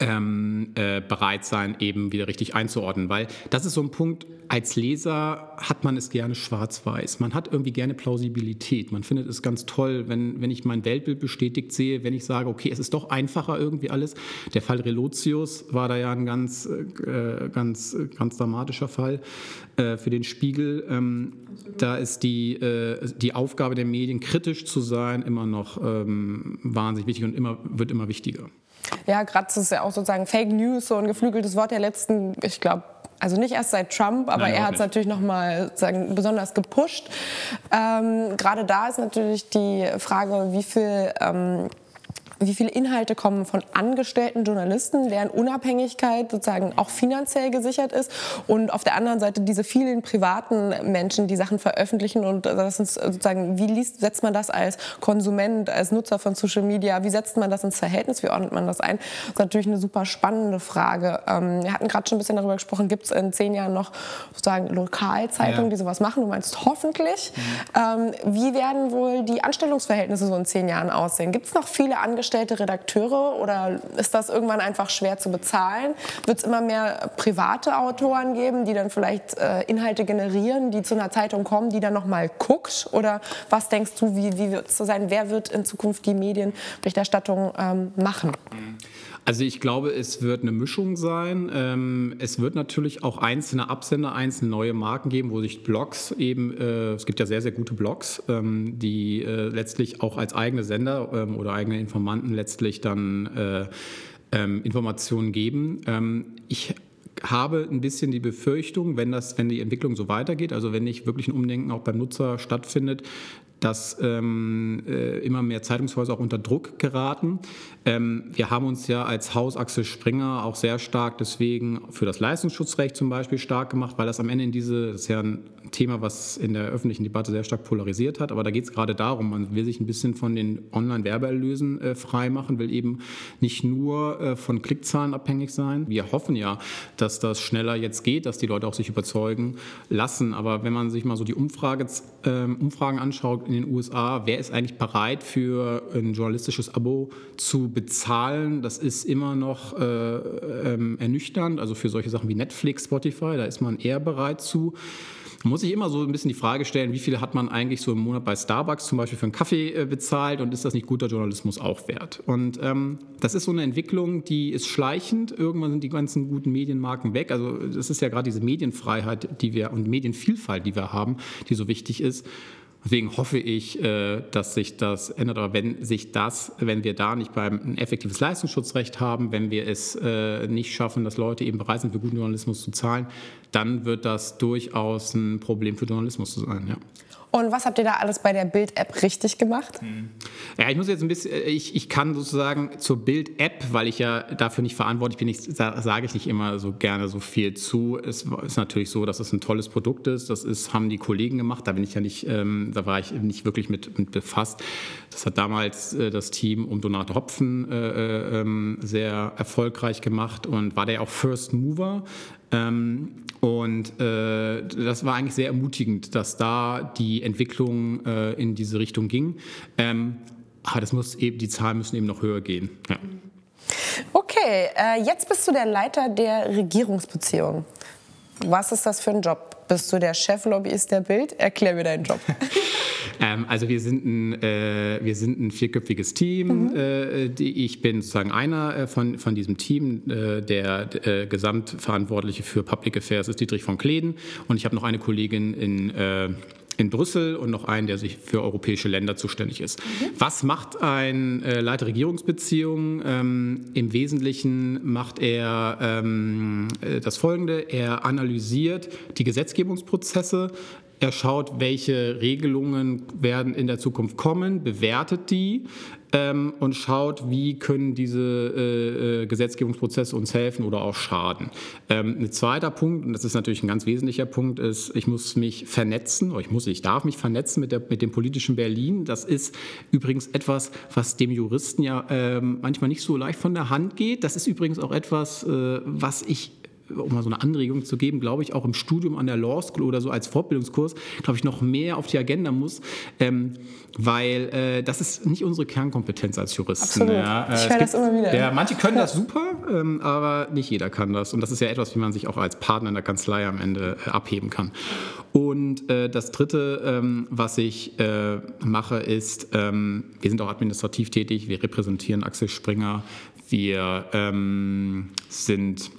ähm, äh, bereit sein, eben wieder richtig einzuordnen. Weil das ist so ein Punkt, als Leser hat man es gerne schwarz-weiß. Man hat irgendwie gerne Plausibilität. Man findet es ganz toll, wenn, wenn ich mein Weltbild bestätigt sehe, wenn ich sage, okay, es ist doch einfacher irgendwie alles. Der Fall Relotius war da ja ein ganz, äh, ganz, ganz dramatischer Fall äh, für den Spiegel. Ähm, da ist die, äh, die Aufgabe der Medien, kritisch zu sein, immer noch ähm, wahnsinnig wichtig und immer, wird immer wichtiger. Ja, gerade ist ja auch sozusagen Fake News, so ein geflügeltes Wort der letzten, ich glaube, also nicht erst seit Trump, aber Nein, er hat es natürlich nochmal besonders gepusht. Ähm, Gerade da ist natürlich die Frage, wie viel ähm, wie viele Inhalte kommen von angestellten Journalisten, deren Unabhängigkeit sozusagen auch finanziell gesichert ist und auf der anderen Seite diese vielen privaten Menschen, die Sachen veröffentlichen und das ist sozusagen, wie liest, setzt man das als Konsument, als Nutzer von Social Media, wie setzt man das ins Verhältnis, wie ordnet man das ein? Das ist natürlich eine super spannende Frage. Ähm, wir hatten gerade schon ein bisschen darüber gesprochen, gibt es in zehn Jahren noch sozusagen Lokalzeitungen, ja. die sowas machen? Du meinst hoffentlich. Mhm. Ähm, wie werden wohl die Anstellungsverhältnisse so in zehn Jahren aussehen? Gibt es noch viele Angestellte angestellte Redakteure oder ist das irgendwann einfach schwer zu bezahlen? Wird es immer mehr private Autoren geben, die dann vielleicht äh, Inhalte generieren, die zu einer Zeitung kommen, die dann nochmal guckt? Oder was denkst du, wie, wie wird es so sein? Wer wird in Zukunft die Medienberichterstattung ähm, machen? Also ich glaube, es wird eine Mischung sein. Ähm, es wird natürlich auch einzelne Absender, einzelne neue Marken geben, wo sich Blogs eben, äh, es gibt ja sehr, sehr gute Blogs, ähm, die äh, letztlich auch als eigene Sender ähm, oder eigene Informanten letztlich dann äh, Informationen geben. Ich habe ein bisschen die Befürchtung, wenn, das, wenn die Entwicklung so weitergeht, also wenn nicht wirklich ein Umdenken auch beim Nutzer stattfindet, dass ähm, äh, immer mehr Zeitungshäuser auch unter Druck geraten. Ähm, wir haben uns ja als Haus Axel Springer auch sehr stark deswegen für das Leistungsschutzrecht zum Beispiel stark gemacht, weil das am Ende in diese, das ist ja ein Thema, was in der öffentlichen Debatte sehr stark polarisiert hat, aber da geht es gerade darum, man will sich ein bisschen von den Online-Werbeerlösen äh, freimachen, will eben nicht nur äh, von Klickzahlen abhängig sein. Wir hoffen ja, dass das schneller jetzt geht, dass die Leute auch sich überzeugen lassen, aber wenn man sich mal so die Umfrage, äh, Umfragen anschaut, in den USA, wer ist eigentlich bereit für ein journalistisches Abo zu bezahlen? Das ist immer noch äh, ähm, ernüchternd. Also für solche Sachen wie Netflix, Spotify, da ist man eher bereit zu. Man muss sich immer so ein bisschen die Frage stellen, wie viel hat man eigentlich so im Monat bei Starbucks zum Beispiel für einen Kaffee äh, bezahlt und ist das nicht guter Journalismus auch wert? Und ähm, das ist so eine Entwicklung, die ist schleichend. Irgendwann sind die ganzen guten Medienmarken weg. Also das ist ja gerade diese Medienfreiheit, die wir und Medienvielfalt, die wir haben, die so wichtig ist. Deswegen hoffe ich, äh, dass sich das ändert. Aber wenn sich das, wenn wir da nicht beim ein effektives Leistungsschutzrecht haben, wenn wir es äh, nicht schaffen, dass Leute eben bereit sind, für guten Journalismus zu zahlen, dann wird das durchaus ein Problem für Journalismus zu sein. Ja. Und was habt ihr da alles bei der Bild-App richtig gemacht? Ja, ich muss jetzt ein bisschen, äh, ich, ich kann sozusagen zur Bild-App, weil ich ja dafür nicht verantwortlich bin, ich, sage ich nicht immer so gerne so viel zu. Es ist natürlich so, dass es ein tolles Produkt ist. Das ist, haben die Kollegen gemacht. Da bin ich ja nicht, ähm, da war ich nicht wirklich mit, mit befasst. Das hat damals äh, das Team um Donate Hopfen äh, äh, ähm, sehr erfolgreich gemacht und war der auch First Mover. Ähm, und äh, das war eigentlich sehr ermutigend, dass da die Entwicklung äh, in diese Richtung ging. Ähm, aber das muss eben, die Zahlen müssen eben noch höher gehen. Ja. Okay, äh, jetzt bist du der Leiter der Regierungsbeziehung. Was ist das für ein Job? Bist du der Cheflobbyist der Bild? Erklär mir deinen Job. ähm, also wir sind ein, äh, wir sind ein vierköpfiges Team. Mhm. Äh, die, ich bin sozusagen einer äh, von, von diesem Team. Äh, der äh, Gesamtverantwortliche für Public Affairs ist Dietrich von Kleden. Und ich habe noch eine Kollegin in äh, in Brüssel und noch einen, der sich für europäische Länder zuständig ist. Mhm. Was macht ein äh, Leiter Regierungsbeziehungen? Ähm, Im Wesentlichen macht er ähm, äh, das Folgende. Er analysiert die Gesetzgebungsprozesse, er schaut, welche Regelungen werden in der Zukunft kommen, bewertet die ähm, und schaut, wie können diese äh, äh, Gesetzgebungsprozesse uns helfen oder auch schaden. Ähm, ein zweiter Punkt, und das ist natürlich ein ganz wesentlicher Punkt, ist, ich muss mich vernetzen, oder ich muss, ich darf mich vernetzen mit, der, mit dem politischen Berlin. Das ist übrigens etwas, was dem Juristen ja äh, manchmal nicht so leicht von der Hand geht. Das ist übrigens auch etwas, äh, was ich um mal so eine Anregung zu geben, glaube ich, auch im Studium an der Law School oder so als Fortbildungskurs, glaube ich, noch mehr auf die Agenda muss, ähm, weil äh, das ist nicht unsere Kernkompetenz als Juristen. Absolut. Ja. Äh, ich höre das immer wieder. Ja, manche können das super, ähm, aber nicht jeder kann das. Und das ist ja etwas, wie man sich auch als Partner in der Kanzlei am Ende äh, abheben kann. Und äh, das Dritte, ähm, was ich äh, mache, ist, ähm, wir sind auch administrativ tätig, wir repräsentieren Axel Springer, wir ähm, sind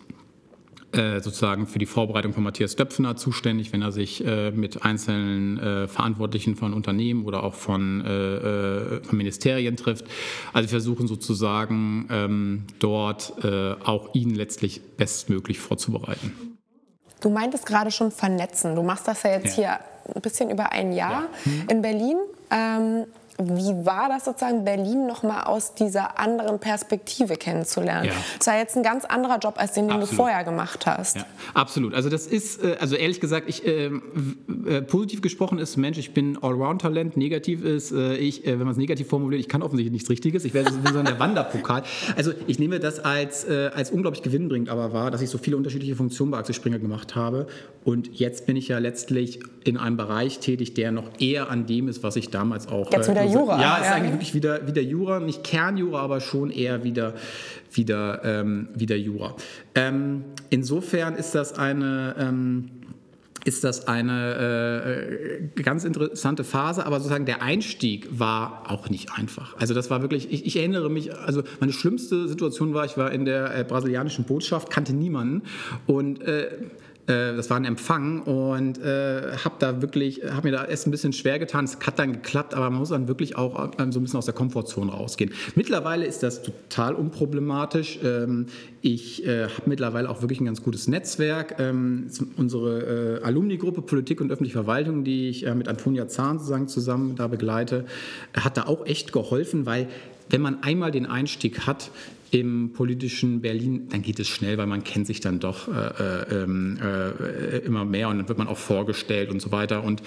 sozusagen für die Vorbereitung von Matthias Döpfner zuständig, wenn er sich äh, mit einzelnen äh, Verantwortlichen von Unternehmen oder auch von, äh, äh, von Ministerien trifft. Also wir versuchen sozusagen ähm, dort auch ihn letztlich bestmöglich vorzubereiten. Du meintest gerade schon vernetzen. Du machst das ja jetzt ja. hier ein bisschen über ein Jahr ja. mhm. in Berlin. Ähm, wie war das sozusagen, Berlin nochmal aus dieser anderen Perspektive kennenzulernen? Ja. Das war jetzt ein ganz anderer Job, als den, den du vorher gemacht hast. Ja, absolut. Also das ist, äh, also ehrlich gesagt, ich, äh, äh, positiv gesprochen ist, Mensch, ich bin Allround-Talent, negativ ist, äh, ich, äh, wenn man es negativ formuliert, ich kann offensichtlich nichts Richtiges, ich werde so der Wanderpokal. Also ich nehme das als, als unglaublich gewinnbringend aber wahr, dass ich so viele unterschiedliche Funktionen bei Axel Springer gemacht habe und jetzt bin ich ja letztlich in einem Bereich tätig, der noch eher an dem ist, was ich damals auch... Jetzt wieder Jura. Ja, ist eigentlich wirklich wieder, wieder Jura, nicht Kernjura, aber schon eher wieder, wieder, ähm, wieder Jura. Ähm, insofern ist das eine. Ähm, ist das eine äh, ganz interessante Phase, aber sozusagen der Einstieg war auch nicht einfach. Also das war wirklich, ich, ich erinnere mich, also meine schlimmste Situation war, ich war in der äh, brasilianischen Botschaft, kannte niemanden und äh, äh, das war ein Empfang und äh, habe da wirklich, habe mir da erst ein bisschen schwer getan. Es hat dann geklappt, aber man muss dann wirklich auch äh, so ein bisschen aus der Komfortzone rausgehen. Mittlerweile ist das total unproblematisch. Ähm, ich äh, habe mittlerweile auch wirklich ein ganz gutes Netzwerk. Ähm, unsere äh, Alumni-Gruppe Politik und öffentliche Verwaltung, die ich äh, mit Antonia Zahn sozusagen zusammen da begleite, hat da auch echt geholfen, weil wenn man einmal den Einstieg hat, im politischen Berlin, dann geht es schnell, weil man kennt sich dann doch äh, äh, ähm, äh, immer mehr und dann wird man auch vorgestellt und so weiter. Und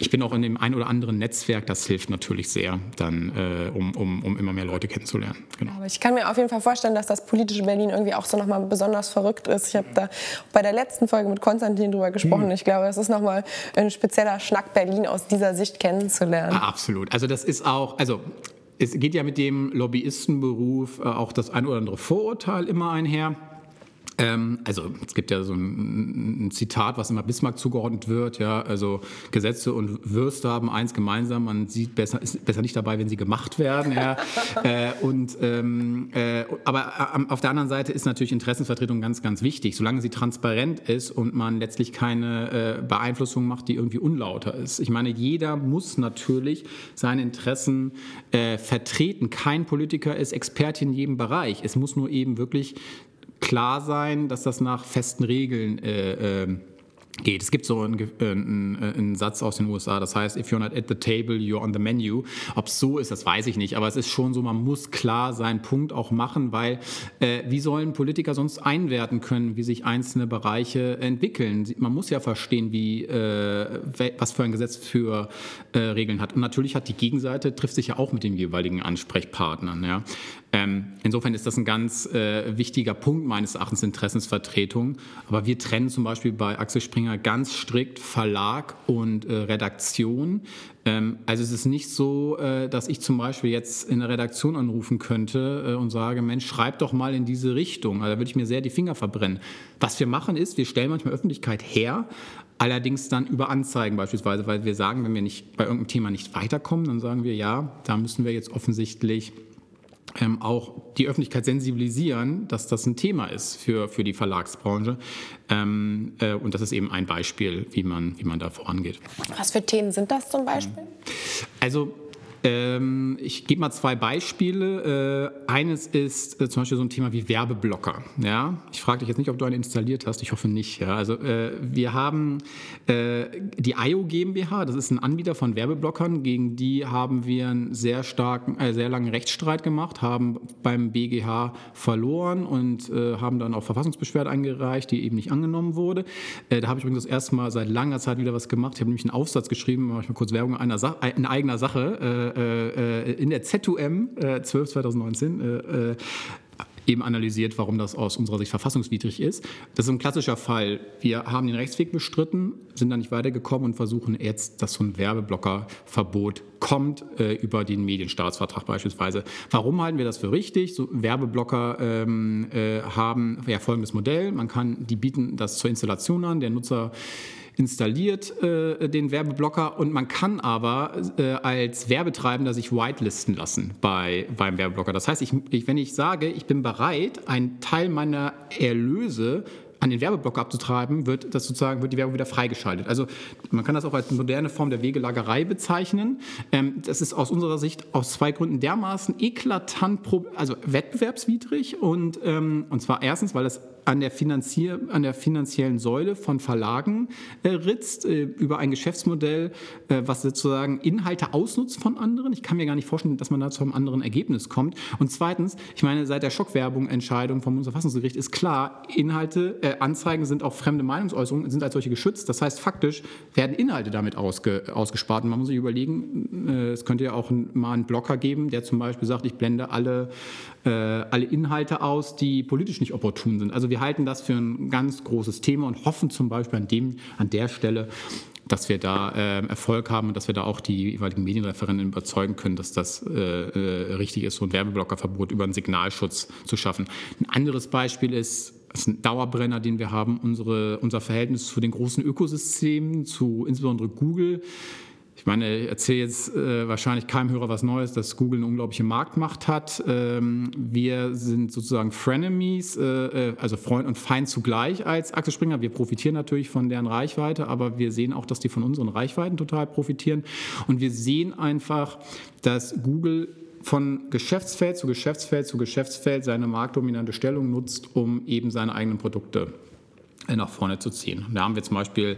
ich bin auch in dem ein oder anderen Netzwerk, das hilft natürlich sehr, dann, äh, um, um, um immer mehr Leute kennenzulernen. Genau. Aber ich kann mir auf jeden Fall vorstellen, dass das politische Berlin irgendwie auch so nochmal besonders verrückt ist. Ich habe da bei der letzten Folge mit Konstantin drüber gesprochen. Hm. Ich glaube, es ist nochmal ein spezieller Schnack, Berlin aus dieser Sicht kennenzulernen. Ja, absolut. Also das ist auch, also es geht ja mit dem Lobbyistenberuf äh, auch das ein oder andere Vorurteil immer einher. Ähm, also es gibt ja so ein, ein, Zitat, was immer Bismarck zugeordnet wird, ja, also Gesetze und Würste haben eins gemeinsam, man sieht besser, ist besser nicht dabei, wenn sie gemacht werden. Ja. äh, und, ähm, äh, aber äh, auf der anderen Seite ist natürlich Interessenvertretung ganz, ganz wichtig, solange sie transparent ist und man letztlich keine äh, Beeinflussung macht, die irgendwie unlauter ist. Ich meine, jeder muss natürlich seine Interessen äh, vertreten. Kein Politiker ist Experte in jedem Bereich. Es muss nur eben wirklich klar sein, dass das nach festen Regeln äh, äh, geht. Es gibt so einen, äh, einen, äh, einen, Satz aus den USA, das heißt, if you're not at the table, you're on the menu. Ob es so ist, das weiß ich nicht, aber es ist schon so, man muss klar seinen Punkt auch machen, weil äh, wie sollen Politiker sonst einwerten können, wie sich einzelne Bereiche entwickeln? Man muss ja verstehen, wie, äh, was für ein Gesetz für äh, Regeln hat. Und natürlich hat die Gegenseite, trifft sich ja auch mit den jeweiligen Ansprechpartnern. Ja? Ähm, insofern ist das ein ganz äh, wichtiger Punkt meines Erachtens, Interessensvertretung. Aber wir trennen zum Beispiel bei Axel Springer ganz strikt Verlag und äh, Redaktion. Ähm, also es ist nicht so, äh, dass ich zum Beispiel jetzt in der Redaktion anrufen könnte und sage, Mensch, schreib doch mal in diese Richtung. Also da würde ich mir sehr die Finger verbrennen. Was wir machen ist, wir stellen manchmal Öffentlichkeit her, Allerdings dann über Anzeigen beispielsweise, weil wir sagen, wenn wir nicht bei irgendeinem Thema nicht weiterkommen, dann sagen wir, ja, da müssen wir jetzt offensichtlich ähm, auch die Öffentlichkeit sensibilisieren, dass das ein Thema ist für, für die Verlagsbranche. Ähm, äh, und das ist eben ein Beispiel, wie man, wie man da vorangeht. Was für Themen sind das zum Beispiel? Also ähm, ich gebe mal zwei Beispiele. Äh, eines ist äh, zum Beispiel so ein Thema wie Werbeblocker. Ja? Ich frage dich jetzt nicht, ob du einen installiert hast. Ich hoffe nicht. Ja? Also äh, wir haben äh, die IO GmbH. Das ist ein Anbieter von Werbeblockern. Gegen die haben wir einen sehr starken, äh, sehr langen Rechtsstreit gemacht, haben beim BGH verloren und äh, haben dann auch Verfassungsbeschwerde eingereicht, die eben nicht angenommen wurde. da habe ich übrigens das erste Mal seit langer Zeit wieder was gemacht. Ich habe nämlich einen Aufsatz geschrieben, mache ich mal kurz Werbung einer Sa in eigener Sache äh, in der ZUM äh, 12 2019 äh, äh, eben analysiert, warum das aus unserer Sicht verfassungswidrig ist. Das ist ein klassischer Fall. Wir haben den Rechtsweg bestritten, sind da nicht weitergekommen und versuchen jetzt, dass so ein Werbeblockerverbot kommt äh, über den Medienstaatsvertrag beispielsweise. Warum halten wir das für richtig? So Werbeblocker ähm, äh, haben ja folgendes Modell. Man kann, die bieten das zur Installation an. Der Nutzer installiert äh, den Werbeblocker und man kann aber äh, als Werbetreibender sich whitelisten lassen bei, beim Werbeblocker. Das heißt, ich, ich, wenn ich sage, ich bin bereit, einen Teil meiner Erlöse an den Werbeblocker abzutreiben, wird das sozusagen wird die Werbung wieder freigeschaltet. Also man kann das auch als moderne Form der Wegelagerei bezeichnen. Ähm, das ist aus unserer Sicht aus zwei Gründen dermaßen eklatant, also wettbewerbswidrig und ähm, und zwar erstens, weil es an der, Finanzier an der finanziellen Säule von Verlagen äh, ritzt, äh, über ein Geschäftsmodell, äh, was sozusagen Inhalte ausnutzt von anderen. Ich kann mir gar nicht vorstellen, dass man da zu einem anderen Ergebnis kommt. Und zweitens, ich meine, seit der Schockwerbung-Entscheidung vom Bundesverfassungsgericht ist klar, Inhalte, äh, Anzeigen sind auch fremde Meinungsäußerungen, sind als solche geschützt. Das heißt, faktisch werden Inhalte damit ausge, ausgespart. Und man muss sich überlegen, äh, es könnte ja auch mal einen Blocker geben, der zum Beispiel sagt, ich blende alle, äh, alle Inhalte aus, die politisch nicht opportun sind. Also wir halten das für ein ganz großes Thema und hoffen zum Beispiel an, dem, an der Stelle, dass wir da äh, Erfolg haben und dass wir da auch die jeweiligen Medienreferenten überzeugen können, dass das äh, äh, richtig ist, so ein Werbeblockerverbot über einen Signalschutz zu schaffen. Ein anderes Beispiel ist, das ist ein Dauerbrenner, den wir haben, unsere, unser Verhältnis zu den großen Ökosystemen, zu insbesondere Google. Ich meine, ich erzähle jetzt äh, wahrscheinlich keinem Hörer was Neues, dass Google eine unglaubliche Marktmacht hat. Ähm, wir sind sozusagen Frenemies, äh, äh, also Freund und Feind zugleich als Axel Springer. Wir profitieren natürlich von deren Reichweite, aber wir sehen auch, dass die von unseren Reichweiten total profitieren. Und wir sehen einfach, dass Google von Geschäftsfeld zu Geschäftsfeld zu Geschäftsfeld seine marktdominante Stellung nutzt, um eben seine eigenen Produkte nach vorne zu ziehen. Da haben wir zum Beispiel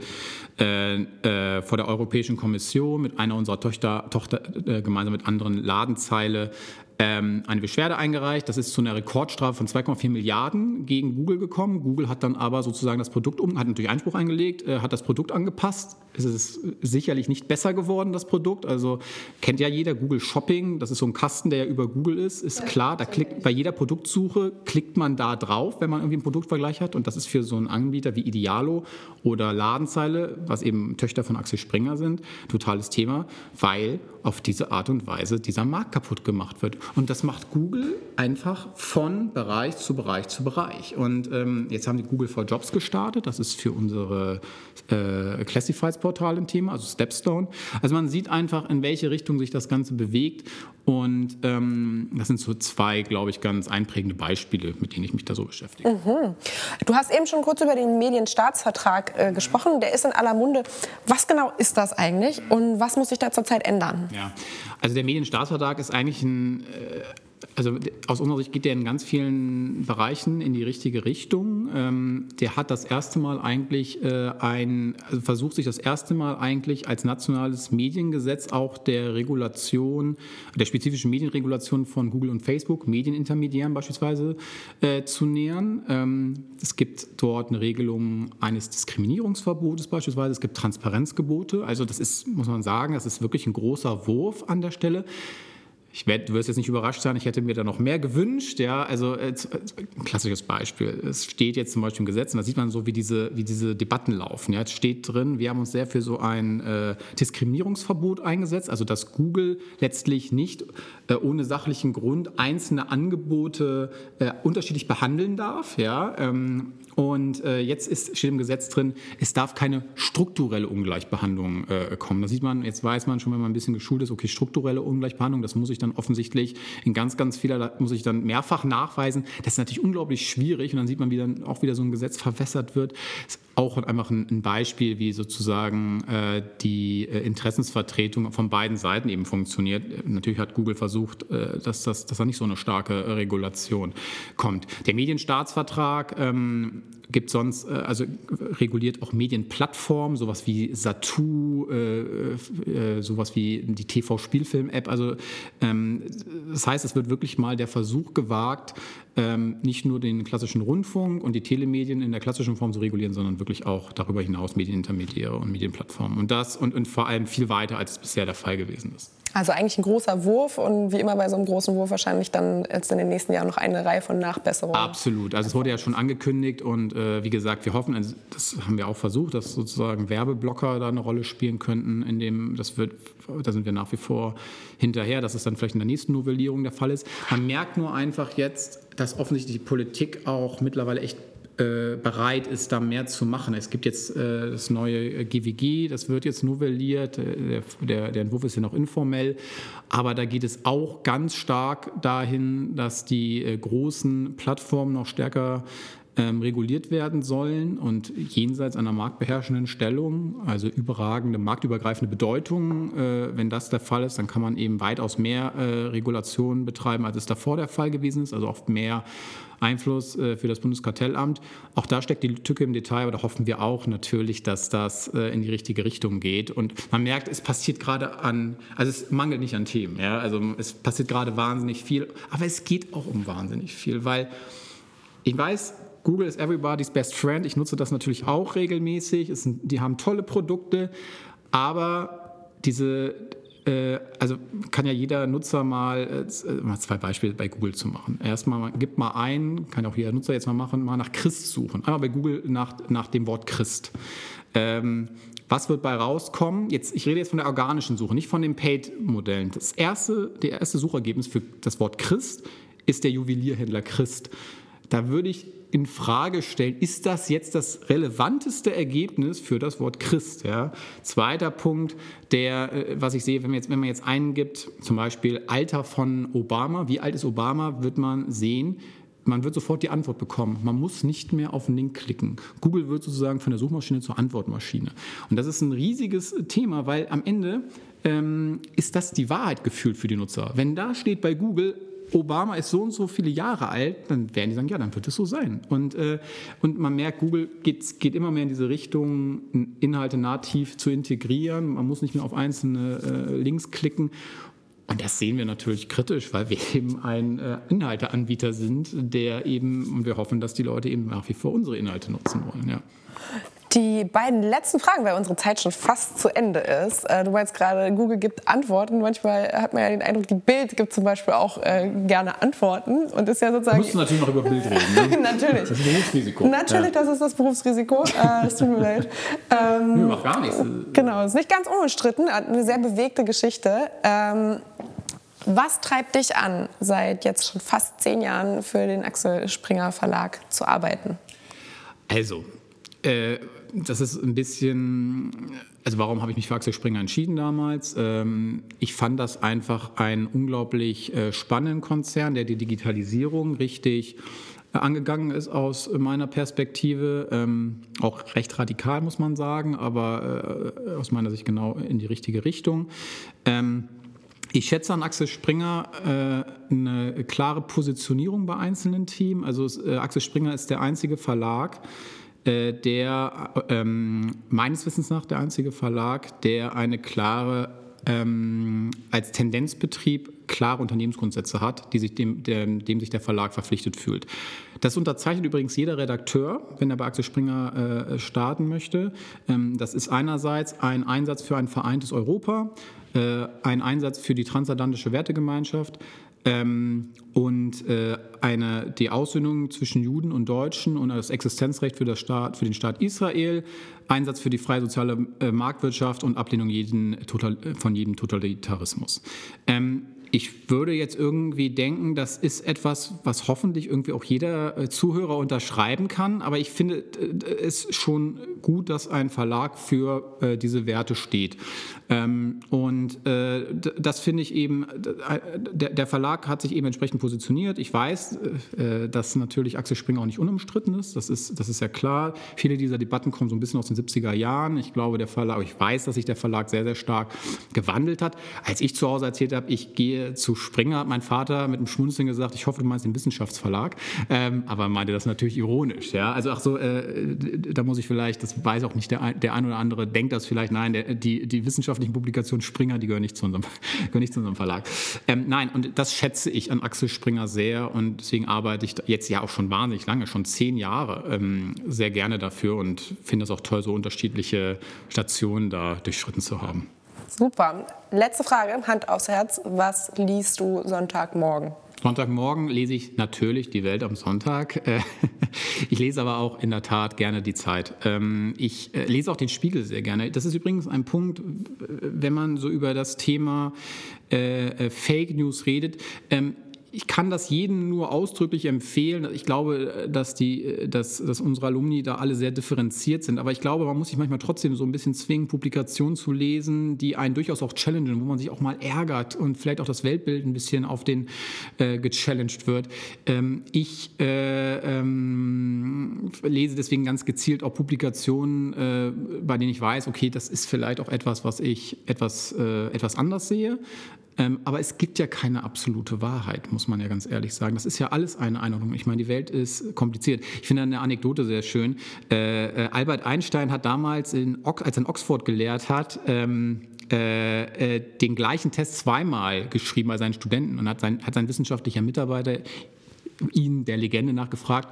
äh, äh, vor der Europäischen Kommission mit einer unserer Tochter, Tochter äh, gemeinsam mit anderen Ladenzeile ähm, eine Beschwerde eingereicht. Das ist zu einer Rekordstrafe von 2,4 Milliarden gegen Google gekommen. Google hat dann aber sozusagen das Produkt um, hat natürlich Einspruch eingelegt, äh, hat das Produkt angepasst. Es ist sicherlich nicht besser geworden, das Produkt. Also kennt ja jeder Google Shopping. Das ist so ein Kasten, der ja über Google ist. Ist klar, da klickt bei jeder Produktsuche klickt man da drauf, wenn man irgendwie einen Produktvergleich hat. Und das ist für so einen Anbieter wie Idealo oder Ladenzeile, was eben Töchter von Axel Springer sind, totales Thema, weil auf diese Art und Weise dieser Markt kaputt gemacht wird. Und das macht Google einfach von Bereich zu Bereich zu Bereich. Und ähm, jetzt haben die Google for Jobs gestartet. Das ist für unsere äh, Classifieds-Portal ein Thema, also Stepstone. Also man sieht einfach, in welche Richtung sich das Ganze bewegt. Und ähm, das sind so zwei, glaube ich, ganz einprägende Beispiele, mit denen ich mich da so beschäftige. Mhm. Du hast eben schon kurz über den Medienstaatsvertrag äh, gesprochen. Der ist in aller Munde. Was genau ist das eigentlich und was muss sich da zurzeit ändern? Ja, also der Medienstaatsvertrag ist eigentlich ein also aus unserer Sicht geht der in ganz vielen Bereichen in die richtige Richtung. Ähm, der hat das erste Mal eigentlich äh, ein, also versucht sich das erste Mal eigentlich als nationales Mediengesetz auch der Regulation, der spezifischen Medienregulation von Google und Facebook, Medienintermediären beispielsweise, äh, zu nähern. Ähm, es gibt dort eine Regelung eines Diskriminierungsverbotes beispielsweise. Es gibt Transparenzgebote. Also das ist, muss man sagen, das ist wirklich ein großer Wurf an der Stelle. Ich werd, du wirst jetzt nicht überrascht sein, ich hätte mir da noch mehr gewünscht. Ja, also äh, ein klassisches Beispiel. Es steht jetzt zum Beispiel im Gesetz, und da sieht man so, wie diese, wie diese Debatten laufen. Ja, es steht drin, wir haben uns sehr für so ein äh, Diskriminierungsverbot eingesetzt, also dass Google letztlich nicht äh, ohne sachlichen Grund einzelne Angebote äh, unterschiedlich behandeln darf. Ja, ähm, und äh, jetzt ist, steht im Gesetz drin, es darf keine strukturelle Ungleichbehandlung äh, kommen. Da sieht man, jetzt weiß man schon, wenn man ein bisschen geschult ist, okay, strukturelle Ungleichbehandlung, das muss ich dann offensichtlich in ganz, ganz vieler, muss ich dann mehrfach nachweisen. Das ist natürlich unglaublich schwierig und dann sieht man, wie dann auch wieder so ein Gesetz verwässert wird. Ist auch einfach ein, ein Beispiel, wie sozusagen äh, die äh, Interessensvertretung von beiden Seiten eben funktioniert. Natürlich hat Google versucht, äh, dass, das, dass da nicht so eine starke Regulation kommt. Der Medienstaatsvertrag ähm, gibt sonst, äh, also reguliert auch Medienplattformen, sowas wie Satu, äh, äh, sowas wie die TV-Spielfilm-App. Also ähm, das heißt, es wird wirklich mal der Versuch gewagt, ähm, nicht nur den klassischen Rundfunk und die Telemedien in der klassischen Form zu regulieren, sondern wirklich auch darüber hinaus Medienintermediäre und Medienplattformen. Und das und, und vor allem viel weiter, als es bisher der Fall gewesen ist. Also eigentlich ein großer Wurf und wie immer bei so einem großen Wurf wahrscheinlich dann jetzt in den nächsten Jahren noch eine Reihe von Nachbesserungen. Absolut. Also es wurde ja schon angekündigt und äh, wie gesagt, wir hoffen, also das haben wir auch versucht, dass sozusagen Werbeblocker da eine Rolle spielen könnten, in dem das wird, da sind wir nach wie vor hinterher, dass es dann vielleicht in der nächsten Novellierung der Fall ist. Man merkt nur einfach jetzt, dass offensichtlich die Politik auch mittlerweile echt bereit ist, da mehr zu machen. Es gibt jetzt äh, das neue GWG, das wird jetzt novelliert, äh, der, der, Entwurf ist ja noch informell, aber da geht es auch ganz stark dahin, dass die äh, großen Plattformen noch stärker ähm, reguliert werden sollen und jenseits einer marktbeherrschenden Stellung, also überragende, marktübergreifende Bedeutung, äh, wenn das der Fall ist, dann kann man eben weitaus mehr äh, Regulationen betreiben, als es davor der Fall gewesen ist, also oft mehr Einfluss äh, für das Bundeskartellamt. Auch da steckt die Tücke im Detail, aber da hoffen wir auch natürlich, dass das äh, in die richtige Richtung geht. Und man merkt, es passiert gerade an, also es mangelt nicht an Themen, ja? also es passiert gerade wahnsinnig viel, aber es geht auch um wahnsinnig viel, weil ich weiß, Google ist everybody's best friend. Ich nutze das natürlich auch regelmäßig. Sind, die haben tolle Produkte, aber diese äh, also kann ja jeder Nutzer mal, äh, mal zwei Beispiele bei Google zu machen. Erstmal, gibt mal ein, kann auch jeder Nutzer jetzt mal machen, mal nach Christ suchen. Einmal bei Google nach, nach dem Wort Christ. Ähm, was wird bei rauskommen? Jetzt, ich rede jetzt von der organischen Suche, nicht von den Paid-Modellen. Das erste, der erste Suchergebnis für das Wort Christ ist der Juwelierhändler Christ. Da würde ich in Frage stellen, ist das jetzt das relevanteste Ergebnis für das Wort Christ? Ja? Zweiter Punkt, der, äh, was ich sehe, wenn man, jetzt, wenn man jetzt eingibt, zum Beispiel Alter von Obama, wie alt ist Obama, wird man sehen, man wird sofort die Antwort bekommen. Man muss nicht mehr auf den Link klicken. Google wird sozusagen von der Suchmaschine zur Antwortmaschine. Und das ist ein riesiges Thema, weil am Ende ähm, ist das die Wahrheit gefühlt für die Nutzer. Wenn da steht bei Google, Obama ist so und so viele Jahre alt, dann werden die sagen, ja, dann wird es so sein. Und, äh, und man merkt, Google geht, geht immer mehr in diese Richtung, Inhalte nativ zu integrieren. Man muss nicht mehr auf einzelne äh, Links klicken. Und das sehen wir natürlich kritisch, weil wir eben ein äh, Inhalteanbieter sind, der eben, und wir hoffen, dass die Leute eben nach wie vor unsere Inhalte nutzen wollen. Ja. Die beiden letzten Fragen, weil unsere Zeit schon fast zu Ende ist. Äh, du meinst gerade, Google gibt Antworten. Manchmal hat man ja den Eindruck, die Bild gibt zum Beispiel auch äh, gerne Antworten und ist ja sozusagen. Wir müssen natürlich noch über Bild reden. Ne? natürlich. Das ist ein Berufsrisiko. Natürlich, ja. das ist das Berufsrisiko. Äh, es tut mir leid. Ähm, Nö, macht gar nichts. Genau, ist nicht ganz unumstritten. Eine sehr bewegte Geschichte. Ähm, was treibt dich an, seit jetzt schon fast zehn Jahren für den Axel Springer Verlag zu arbeiten? Also, äh, das ist ein bisschen, also warum habe ich mich für Axel Springer entschieden damals? Ähm, ich fand das einfach einen unglaublich äh, spannenden Konzern, der die Digitalisierung richtig äh, angegangen ist aus meiner Perspektive. Ähm, auch recht radikal, muss man sagen, aber äh, aus meiner Sicht genau in die richtige Richtung. Ähm, ich schätze an Axel Springer äh, eine klare Positionierung bei einzelnen Themen. Also äh, Axel Springer ist der einzige Verlag, der ähm, meines Wissens nach der einzige Verlag, der eine klare ähm, als Tendenzbetrieb klare Unternehmensgrundsätze hat, die sich dem, dem, dem, sich der Verlag verpflichtet fühlt. Das unterzeichnet übrigens jeder Redakteur, wenn er bei Axel Springer äh, starten möchte. Ähm, das ist einerseits ein Einsatz für ein vereintes Europa, äh, ein Einsatz für die transatlantische Wertegemeinschaft, ähm, und äh, eine, die Aussöhnung zwischen Juden und Deutschen und das Existenzrecht für, das Staat, für den Staat Israel, Einsatz für die freie soziale äh, Marktwirtschaft und Ablehnung jeden, total, von jedem Totalitarismus. Ähm, ich würde jetzt irgendwie denken, das ist etwas, was hoffentlich irgendwie auch jeder äh, Zuhörer unterschreiben kann. Aber ich finde es schon gut, dass ein Verlag für äh, diese Werte steht. Ähm, und äh, das finde ich eben, der, Verlag hat sich eben entsprechend positioniert. Ich weiß, dass natürlich Axel Springer auch nicht unumstritten ist. Das ist, das ist ja klar. Viele dieser Debatten kommen so ein bisschen aus den 70er Jahren. Ich glaube, der Verlag, ich weiß, dass sich der Verlag sehr, sehr stark gewandelt hat. Als ich zu Hause erzählt habe, ich gehe zu Springer hat mein Vater mit einem Schmunzeln gesagt, ich hoffe, du meinst den Wissenschaftsverlag. Ähm, aber er meinte das natürlich ironisch. Ja? Also ach so, äh, da muss ich vielleicht, das weiß auch nicht der, der ein oder andere, denkt das vielleicht, nein, der, die, die wissenschaftlichen Publikationen Springer, die gehören nicht zu unserem, gehören nicht zu unserem Verlag. Ähm, nein, und das schätze ich an Axel Springer sehr und deswegen arbeite ich jetzt ja auch schon wahnsinnig lange, schon zehn Jahre, ähm, sehr gerne dafür und finde es auch toll, so unterschiedliche Stationen da durchschritten zu haben. Super. Letzte Frage, Hand aufs Herz. Was liest du Sonntagmorgen? Sonntagmorgen lese ich natürlich die Welt am Sonntag. Äh, ich lese aber auch in der Tat gerne die Zeit. Ähm, ich äh, lese auch den Spiegel sehr gerne. Das ist übrigens ein Punkt, wenn man so über das Thema äh, Fake News redet. Ich kann das jedem nur ausdrücklich empfehlen. Ich glaube, dass, die, dass, dass unsere Alumni da alle sehr differenziert sind. Aber ich glaube, man muss sich manchmal trotzdem so ein bisschen zwingen, Publikationen zu lesen, die einen durchaus auch challengen, wo man sich auch mal ärgert und vielleicht auch das Weltbild ein bisschen auf den äh, gechallenged wird. Ähm, ich äh, ähm, lese deswegen ganz gezielt auch Publikationen, äh, bei denen ich weiß, okay, das ist vielleicht auch etwas, was ich etwas, äh, etwas anders sehe. Ähm, aber es gibt ja keine absolute Wahrheit, muss man ja ganz ehrlich sagen. Das ist ja alles eine Einordnung. Ich meine, die Welt ist kompliziert. Ich finde eine Anekdote sehr schön. Äh, äh, Albert Einstein hat damals, in, als er in Oxford gelehrt hat, ähm, äh, äh, den gleichen Test zweimal geschrieben bei seinen Studenten und hat sein, hat sein wissenschaftlicher Mitarbeiter ihn der Legende nach gefragt,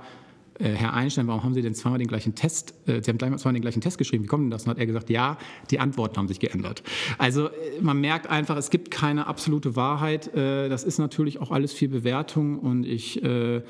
Herr Einstein, warum haben Sie denn zweimal den gleichen Test, äh, Sie haben zweimal den gleichen Test geschrieben, wie kommt denn das? Und hat er gesagt, ja, die Antworten haben sich geändert. Also äh, man merkt einfach, es gibt keine absolute Wahrheit. Äh, das ist natürlich auch alles viel Bewertung und ich äh,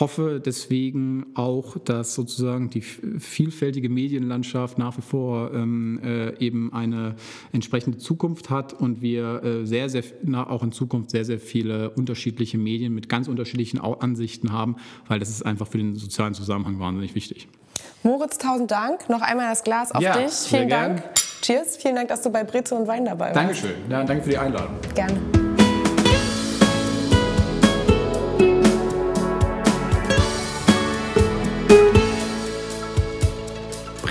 hoffe deswegen auch, dass sozusagen die vielfältige Medienlandschaft nach wie vor ähm, äh, eben eine entsprechende Zukunft hat und wir äh, sehr, sehr, na, auch in Zukunft sehr, sehr viele unterschiedliche Medien mit ganz unterschiedlichen Ansichten haben, weil das ist einfach für den sozialen Zusammenhang wahnsinnig wichtig. Moritz, tausend Dank. Noch einmal das Glas auf ja, dich. Vielen Dank. Gern. Cheers. Vielen Dank, dass du bei Brezel und Wein dabei warst. Dankeschön. Ja, danke für die Einladung. Gerne.